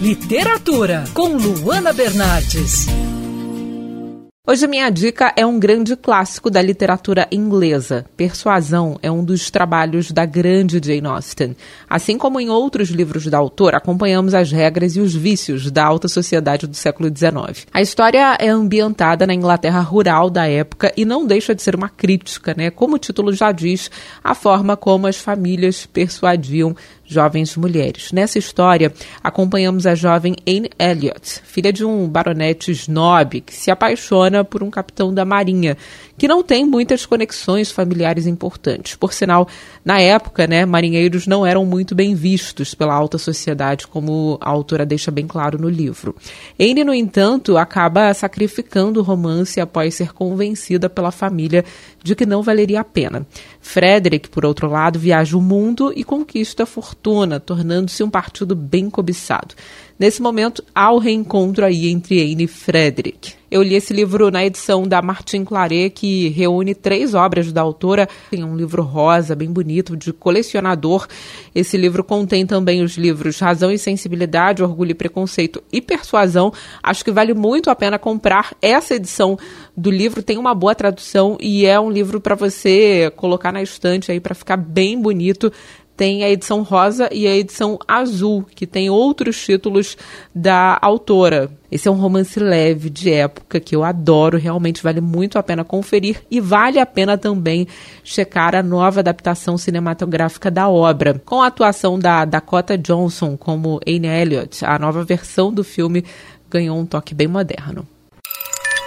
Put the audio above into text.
Literatura com Luana Bernardes. Hoje minha dica é um grande clássico da literatura inglesa. Persuasão é um dos trabalhos da grande Jane Austen. Assim como em outros livros da autora, acompanhamos as regras e os vícios da alta sociedade do século XIX. A história é ambientada na Inglaterra rural da época e não deixa de ser uma crítica, né? Como o título já diz, a forma como as famílias persuadiam jovens mulheres. Nessa história, acompanhamos a jovem Anne Elliot, filha de um baronete snob que se apaixona por um capitão da marinha, que não tem muitas conexões familiares importantes. Por sinal, na época, né, marinheiros não eram muito bem vistos pela alta sociedade, como a autora deixa bem claro no livro. Anne, no entanto, acaba sacrificando o romance após ser convencida pela família de que não valeria a pena. Frederick, por outro lado, viaja o mundo e conquista a fortuna, tornando-se um partido bem cobiçado. Nesse momento, há o reencontro aí entre Anne e Frederick. Eu li esse livro na edição da Martin Claret, que reúne três obras da autora. Tem um livro rosa, bem bonito, de colecionador. Esse livro contém também os livros Razão e Sensibilidade, Orgulho e Preconceito e Persuasão. Acho que vale muito a pena comprar essa edição do livro. Tem uma boa tradução e é um livro para você colocar na estante aí para ficar bem bonito tem a edição rosa e a edição azul, que tem outros títulos da autora. Esse é um romance leve de época que eu adoro, realmente vale muito a pena conferir e vale a pena também checar a nova adaptação cinematográfica da obra, com a atuação da Dakota Johnson como Anne Elliot. A nova versão do filme ganhou um toque bem moderno.